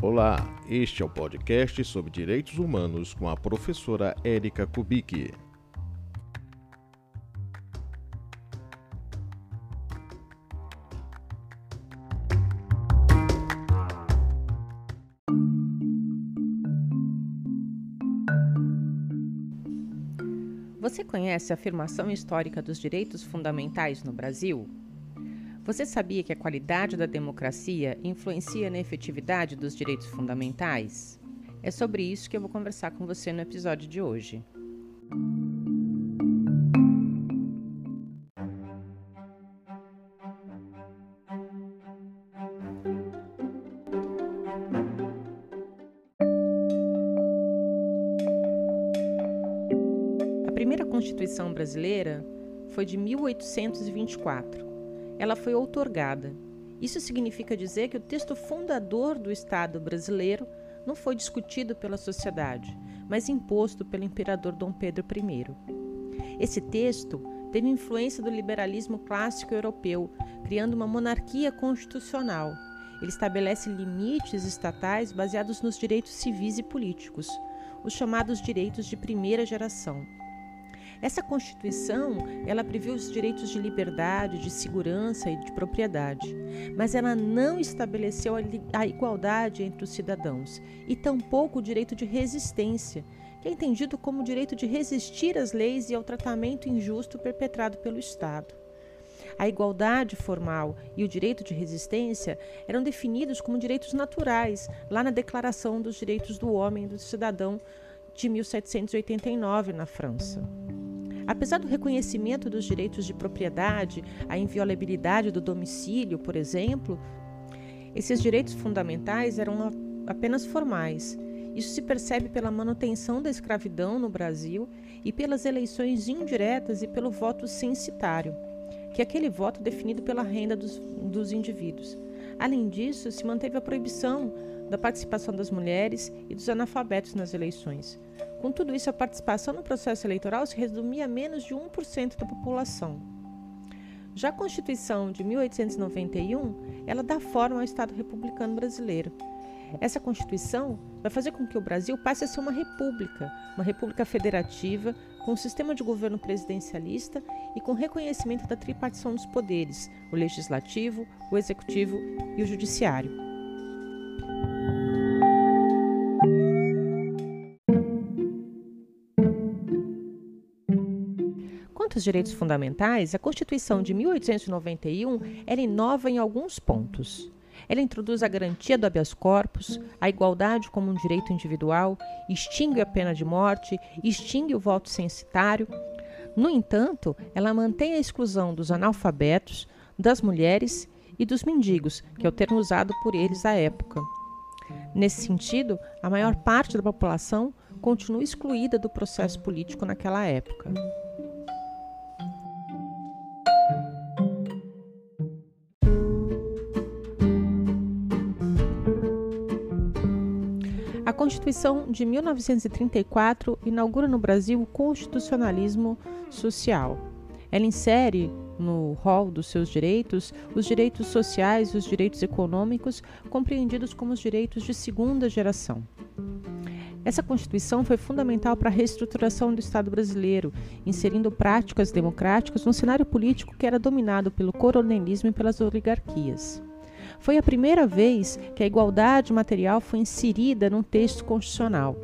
Olá, este é o podcast sobre direitos humanos com a professora Érica Kubicki. Você conhece a afirmação histórica dos direitos fundamentais no Brasil? Você sabia que a qualidade da democracia influencia na efetividade dos direitos fundamentais? É sobre isso que eu vou conversar com você no episódio de hoje. A primeira Constituição brasileira foi de 1824 ela foi outorgada. Isso significa dizer que o texto fundador do Estado brasileiro não foi discutido pela sociedade, mas imposto pelo imperador Dom Pedro I. Esse texto teve influência do liberalismo clássico europeu, criando uma monarquia constitucional. Ele estabelece limites estatais baseados nos direitos civis e políticos, os chamados direitos de primeira geração. Essa Constituição, ela previu os direitos de liberdade, de segurança e de propriedade, mas ela não estabeleceu a igualdade entre os cidadãos e tampouco o direito de resistência, que é entendido como o direito de resistir às leis e ao tratamento injusto perpetrado pelo Estado. A igualdade formal e o direito de resistência eram definidos como direitos naturais lá na Declaração dos Direitos do Homem e do Cidadão de 1789 na França. Apesar do reconhecimento dos direitos de propriedade, a inviolabilidade do domicílio, por exemplo, esses direitos fundamentais eram apenas formais. Isso se percebe pela manutenção da escravidão no Brasil e pelas eleições indiretas e pelo voto censitário, que é aquele voto definido pela renda dos, dos indivíduos. Além disso, se manteve a proibição da participação das mulheres e dos analfabetos nas eleições. Com tudo isso, a participação no processo eleitoral se resumia a menos de 1% da população. Já a Constituição de 1891, ela dá forma ao Estado republicano brasileiro. Essa Constituição vai fazer com que o Brasil passe a ser uma república, uma república federativa, com um sistema de governo presidencialista e com reconhecimento da tripartição dos poderes, o legislativo, o executivo e o judiciário. Aos direitos fundamentais, a Constituição de 1891 ela inova em alguns pontos. Ela introduz a garantia do habeas corpus, a igualdade como um direito individual, extingue a pena de morte, extingue o voto censitário. No entanto, ela mantém a exclusão dos analfabetos, das mulheres e dos mendigos, que é o termo usado por eles à época. Nesse sentido, a maior parte da população continua excluída do processo político naquela época. A Constituição de 1934 inaugura no Brasil o constitucionalismo social. Ela insere no rol dos seus direitos os direitos sociais e os direitos econômicos, compreendidos como os direitos de segunda geração. Essa Constituição foi fundamental para a reestruturação do Estado brasileiro, inserindo práticas democráticas num cenário político que era dominado pelo coronelismo e pelas oligarquias. Foi a primeira vez que a igualdade material foi inserida num texto constitucional.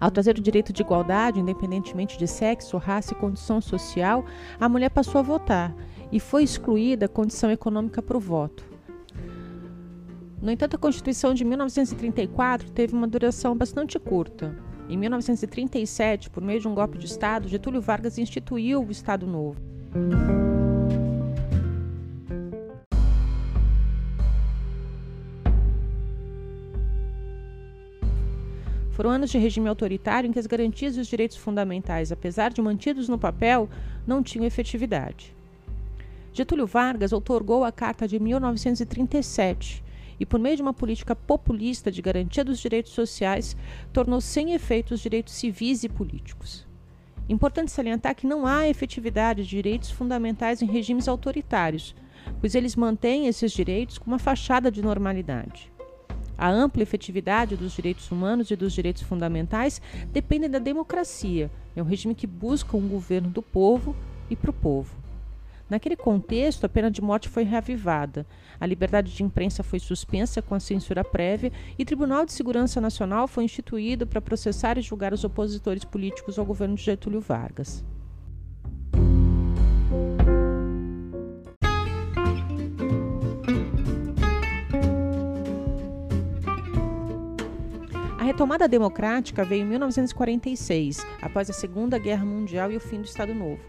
Ao trazer o direito de igualdade, independentemente de sexo, raça e condição social, a mulher passou a votar e foi excluída a condição econômica para o voto. No entanto, a Constituição de 1934 teve uma duração bastante curta. Em 1937, por meio de um golpe de Estado, Getúlio Vargas instituiu o Estado Novo. Foram anos de regime autoritário em que as garantias e os direitos fundamentais, apesar de mantidos no papel, não tinham efetividade. Getúlio Vargas outorgou a Carta de 1937 e, por meio de uma política populista de garantia dos direitos sociais, tornou sem efeito os direitos civis e políticos. Importante salientar que não há efetividade de direitos fundamentais em regimes autoritários, pois eles mantêm esses direitos com uma fachada de normalidade. A ampla efetividade dos direitos humanos e dos direitos fundamentais depende da democracia. É um regime que busca um governo do povo e para o povo. Naquele contexto, a pena de morte foi reavivada, a liberdade de imprensa foi suspensa com a censura prévia e o Tribunal de Segurança Nacional foi instituído para processar e julgar os opositores políticos ao governo de Getúlio Vargas. Retomada democrática veio em 1946, após a Segunda Guerra Mundial e o fim do Estado Novo.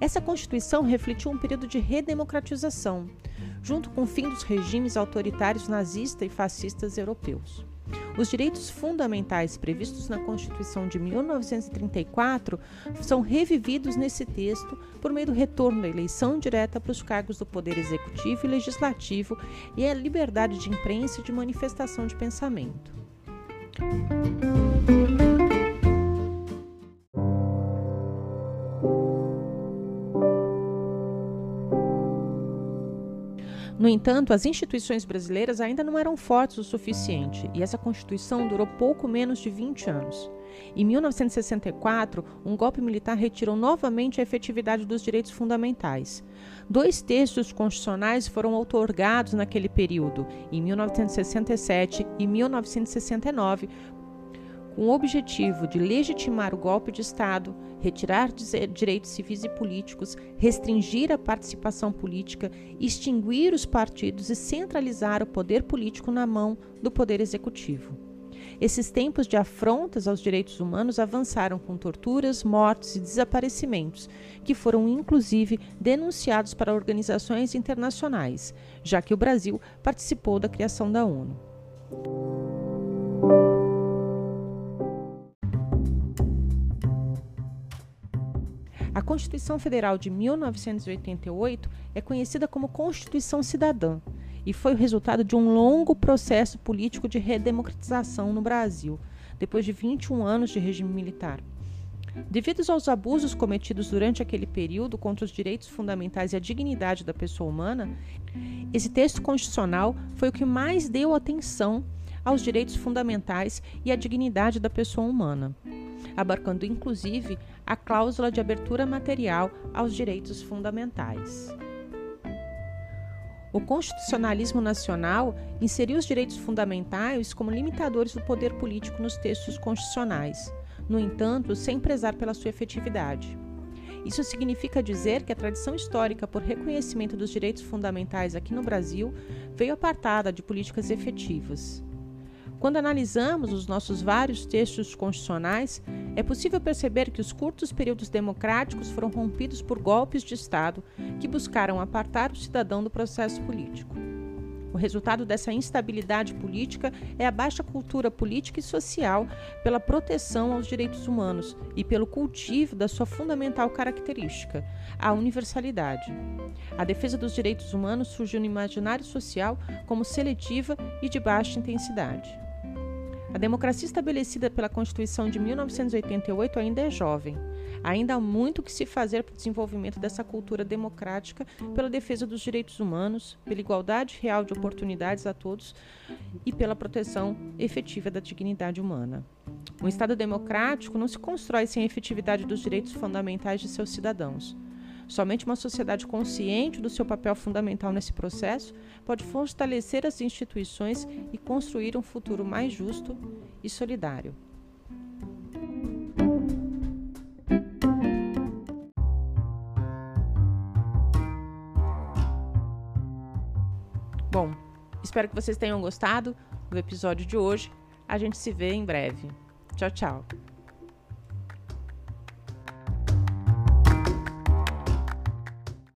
Essa Constituição refletiu um período de redemocratização, junto com o fim dos regimes autoritários nazistas e fascistas europeus. Os direitos fundamentais previstos na Constituição de 1934 são revividos nesse texto por meio do retorno da eleição direta para os cargos do Poder Executivo e Legislativo e a liberdade de imprensa e de manifestação de pensamento. Música No entanto, as instituições brasileiras ainda não eram fortes o suficiente e essa Constituição durou pouco menos de 20 anos. Em 1964, um golpe militar retirou novamente a efetividade dos direitos fundamentais. Dois textos constitucionais foram outorgados naquele período, em 1967 e 1969, com o objetivo de legitimar o golpe de Estado, retirar direitos civis e políticos, restringir a participação política, extinguir os partidos e centralizar o poder político na mão do poder executivo. Esses tempos de afrontas aos direitos humanos avançaram com torturas, mortes e desaparecimentos, que foram inclusive denunciados para organizações internacionais, já que o Brasil participou da criação da ONU. A Constituição Federal de 1988 é conhecida como Constituição Cidadã e foi o resultado de um longo processo político de redemocratização no Brasil, depois de 21 anos de regime militar. Devido aos abusos cometidos durante aquele período contra os direitos fundamentais e a dignidade da pessoa humana, esse texto constitucional foi o que mais deu atenção aos direitos fundamentais e à dignidade da pessoa humana abarcando inclusive a cláusula de abertura material aos direitos fundamentais. O constitucionalismo nacional inseriu os direitos fundamentais como limitadores do poder político nos textos constitucionais, no entanto, sem prezar pela sua efetividade. Isso significa dizer que a tradição histórica por reconhecimento dos direitos fundamentais aqui no Brasil veio apartada de políticas efetivas. Quando analisamos os nossos vários textos constitucionais, é possível perceber que os curtos períodos democráticos foram rompidos por golpes de Estado que buscaram apartar o cidadão do processo político. O resultado dessa instabilidade política é a baixa cultura política e social pela proteção aos direitos humanos e pelo cultivo da sua fundamental característica, a universalidade. A defesa dos direitos humanos surgiu no imaginário social como seletiva e de baixa intensidade. A democracia estabelecida pela Constituição de 1988 ainda é jovem. Ainda há muito que se fazer para o desenvolvimento dessa cultura democrática, pela defesa dos direitos humanos, pela igualdade real de oportunidades a todos e pela proteção efetiva da dignidade humana. Um Estado democrático não se constrói sem a efetividade dos direitos fundamentais de seus cidadãos. Somente uma sociedade consciente do seu papel fundamental nesse processo pode fortalecer as instituições e construir um futuro mais justo e solidário. Bom, espero que vocês tenham gostado do episódio de hoje. A gente se vê em breve. Tchau, tchau.